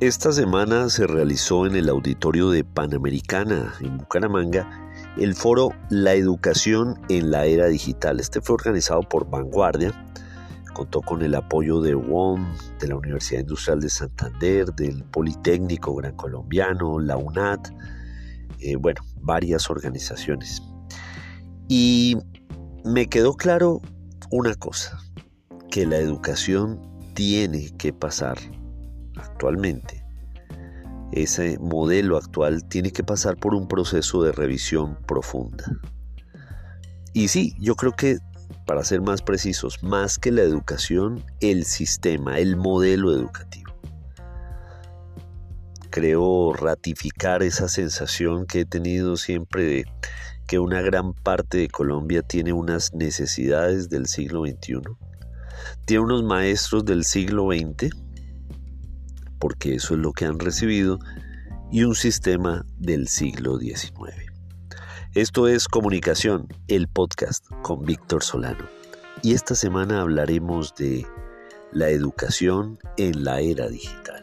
Esta semana se realizó en el auditorio de Panamericana, en Bucaramanga, el foro La Educación en la Era Digital. Este fue organizado por Vanguardia, contó con el apoyo de WOM, de la Universidad Industrial de Santander, del Politécnico Gran Colombiano, la UNAD, eh, bueno, varias organizaciones. Y me quedó claro una cosa, que la educación tiene que pasar actualmente, ese modelo actual tiene que pasar por un proceso de revisión profunda. Y sí, yo creo que, para ser más precisos, más que la educación, el sistema, el modelo educativo. Creo ratificar esa sensación que he tenido siempre de que una gran parte de Colombia tiene unas necesidades del siglo XXI, tiene unos maestros del siglo XX, porque eso es lo que han recibido, y un sistema del siglo XIX. Esto es Comunicación, el podcast con Víctor Solano. Y esta semana hablaremos de la educación en la era digital.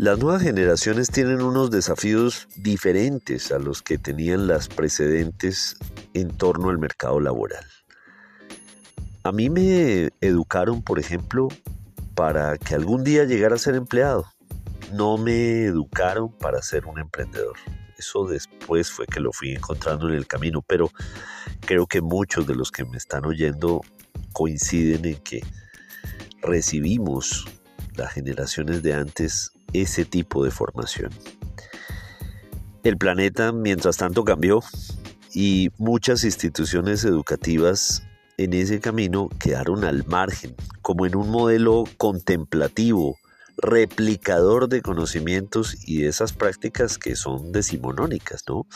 Las nuevas generaciones tienen unos desafíos diferentes a los que tenían las precedentes en torno al mercado laboral. A mí me educaron, por ejemplo, para que algún día llegara a ser empleado. No me educaron para ser un emprendedor. Eso después fue que lo fui encontrando en el camino, pero creo que muchos de los que me están oyendo coinciden en que recibimos las generaciones de antes ese tipo de formación. El planeta, mientras tanto, cambió y muchas instituciones educativas en ese camino quedaron al margen, como en un modelo contemplativo, replicador de conocimientos y de esas prácticas que son decimonónicas, ¿no?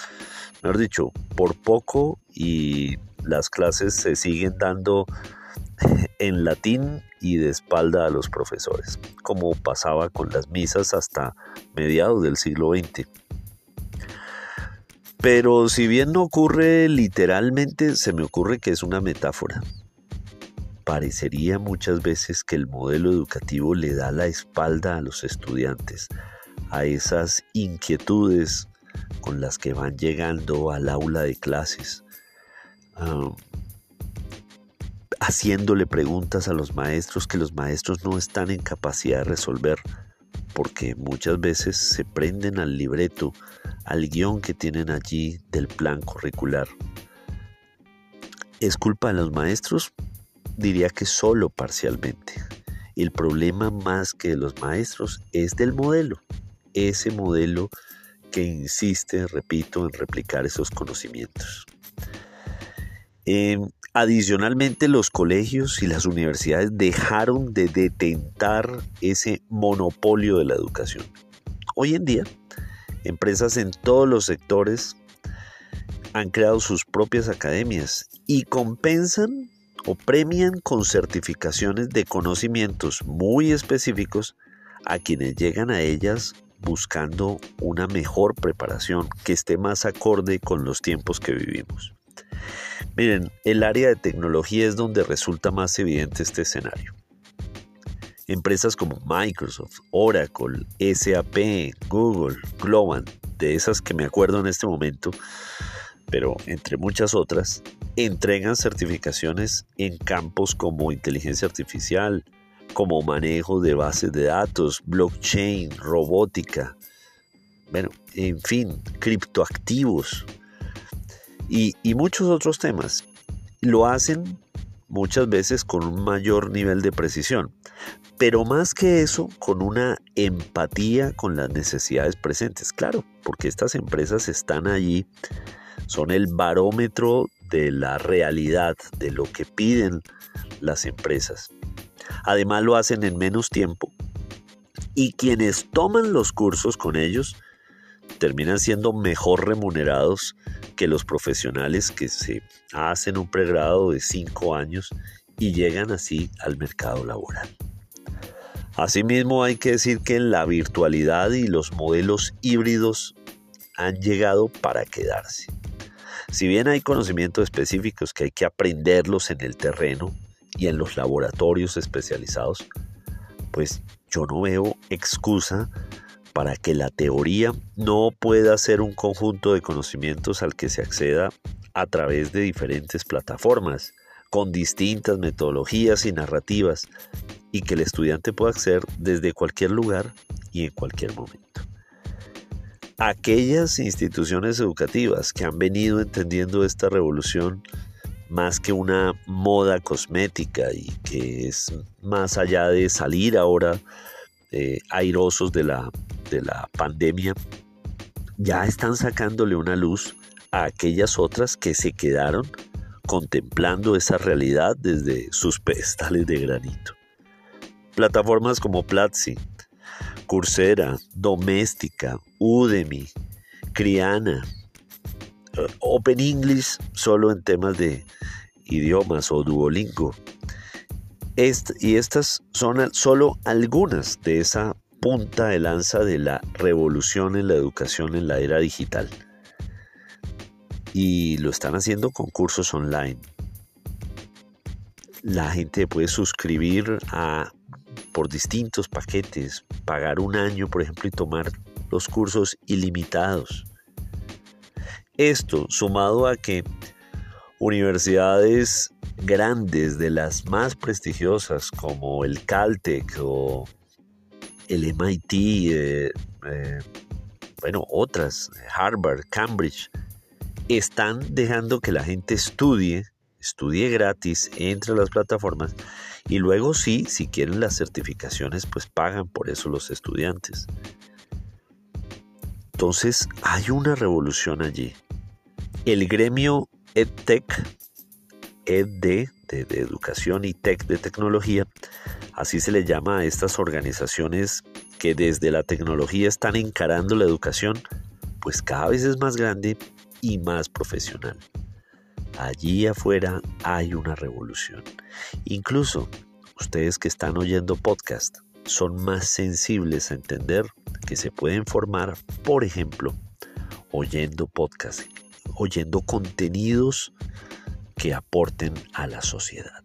Mejor dicho, por poco y las clases se siguen dando en latín y de espalda a los profesores, como pasaba con las misas hasta mediados del siglo XX. Pero si bien no ocurre literalmente, se me ocurre que es una metáfora. Parecería muchas veces que el modelo educativo le da la espalda a los estudiantes, a esas inquietudes con las que van llegando al aula de clases. Ah, haciéndole preguntas a los maestros que los maestros no están en capacidad de resolver, porque muchas veces se prenden al libreto, al guion que tienen allí del plan curricular. ¿Es culpa de los maestros? Diría que solo parcialmente. El problema más que de los maestros es del modelo, ese modelo que insiste, repito, en replicar esos conocimientos. Em, Adicionalmente, los colegios y las universidades dejaron de detentar ese monopolio de la educación. Hoy en día, empresas en todos los sectores han creado sus propias academias y compensan o premian con certificaciones de conocimientos muy específicos a quienes llegan a ellas buscando una mejor preparación que esté más acorde con los tiempos que vivimos. Miren, el área de tecnología es donde resulta más evidente este escenario. Empresas como Microsoft, Oracle, SAP, Google, Globant, de esas que me acuerdo en este momento, pero entre muchas otras, entregan certificaciones en campos como inteligencia artificial, como manejo de bases de datos, blockchain, robótica, bueno, en fin, criptoactivos, y, muchos otros temas. Lo hacen muchas veces con un mayor nivel de precisión, pero más que eso, con una empatía con las necesidades presentes, claro, porque estas empresas están allí, son el barómetro de la realidad, de lo que piden las empresas. Además lo hacen en menos tiempo y quienes toman los cursos con ellos terminan siendo mejor remunerados que los profesionales que se hacen un pregrado de 5 años y llegan así al mercado laboral. Asimismo, hay que decir que la virtualidad y los modelos híbridos han llegado para quedarse. Si bien hay conocimientos específicos que hay que aprenderlos en el terreno y en los laboratorios especializados, pues yo no veo excusa para que la teoría no pueda ser un conjunto de conocimientos al que se acceda a través de diferentes plataformas, con distintas metodologías y narrativas, y que el estudiante pueda acceder desde cualquier lugar y en cualquier momento. Aquellas instituciones educativas que han venido entendiendo esta revolución más que una moda cosmética y que es más allá de salir ahora eh, airosos de la, de la pandemia, ya están sacándole una luz a aquellas otras que se quedaron contemplando esa realidad desde sus pedestales de granito. Plataformas como Platzi, Coursera, Doméstica, Udemy, Criana, eh, Open English solo en temas de idiomas o Duolingo. y estas son solo algunas de esa punta de lanza de la revolución en la educación en la era digital. Y lo están haciendo con cursos online. La gente puede suscribir a por distintos paquetes, pagar un año, por ejemplo, y tomar los cursos ilimitados. Esto sumado a que universidades grandes de las más prestigiosas como el Caltech o el MIT, eh, eh, bueno, otras, Harvard, Cambridge, están dejando que la gente estudie, estudie gratis entre las plataformas y luego sí, si quieren las certificaciones, pues pagan por eso los estudiantes. Entonces hay una revolución allí. El gremio EdTech, ED de, de, educación y Tech de tecnología, así se le llama a estas organizaciones que desde la tecnología están encarando la educación, pues cada vez es más grande y más profesional. Allí afuera hay una revolución. Incluso ustedes que están oyendo podcast son más sensibles a entender que se pueden formar, por ejemplo, oyendo podcast, oyendo contenidos que aporten a la sociedad.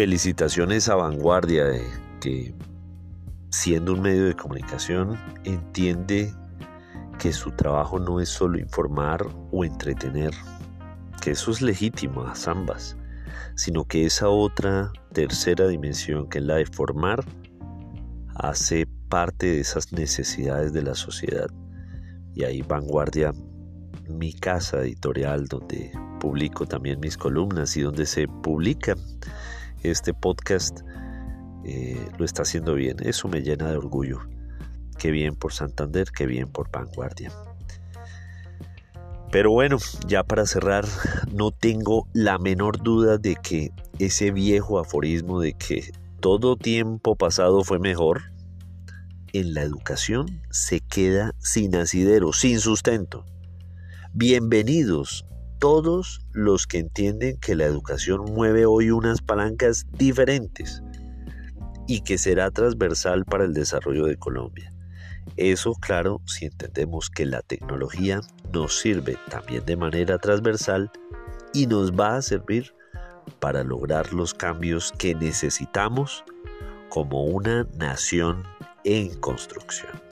Felicitaciones a Vanguardia, de que siendo un medio de comunicación entiende que su trabajo no es solo informar o entretener, que eso es legítimo a ambas, sino que esa otra tercera dimensión que es la de formar hace parte de esas necesidades de la sociedad. Y ahí Vanguardia, mi casa editorial donde publico también mis columnas y donde se publica este podcast eh, lo está haciendo bien. Eso me llena de orgullo. Qué bien por Santander, qué bien por Vanguardia. Pero bueno, ya para cerrar, no tengo la menor duda de que ese viejo aforismo de que todo tiempo pasado fue mejor, en la educación se queda sin asidero, sin sustento. Bienvenidos todos los que entienden que la educación mueve hoy unas palancas diferentes y que será transversal para el desarrollo de Colombia. Eso, claro, si entendemos que la tecnología nos sirve también de manera transversal y nos va a servir para lograr los cambios que necesitamos como una nación en construcción.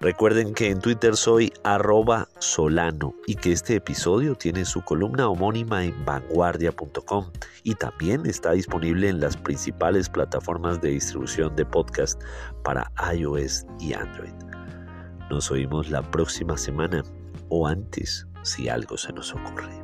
Recuerden que en Twitter soy arroba solano y que este episodio tiene su columna homónima en vanguardia.com y también está disponible en las principales plataformas de distribución de podcast para iOS y Android. Nos oímos la próxima semana o antes si algo se nos ocurre.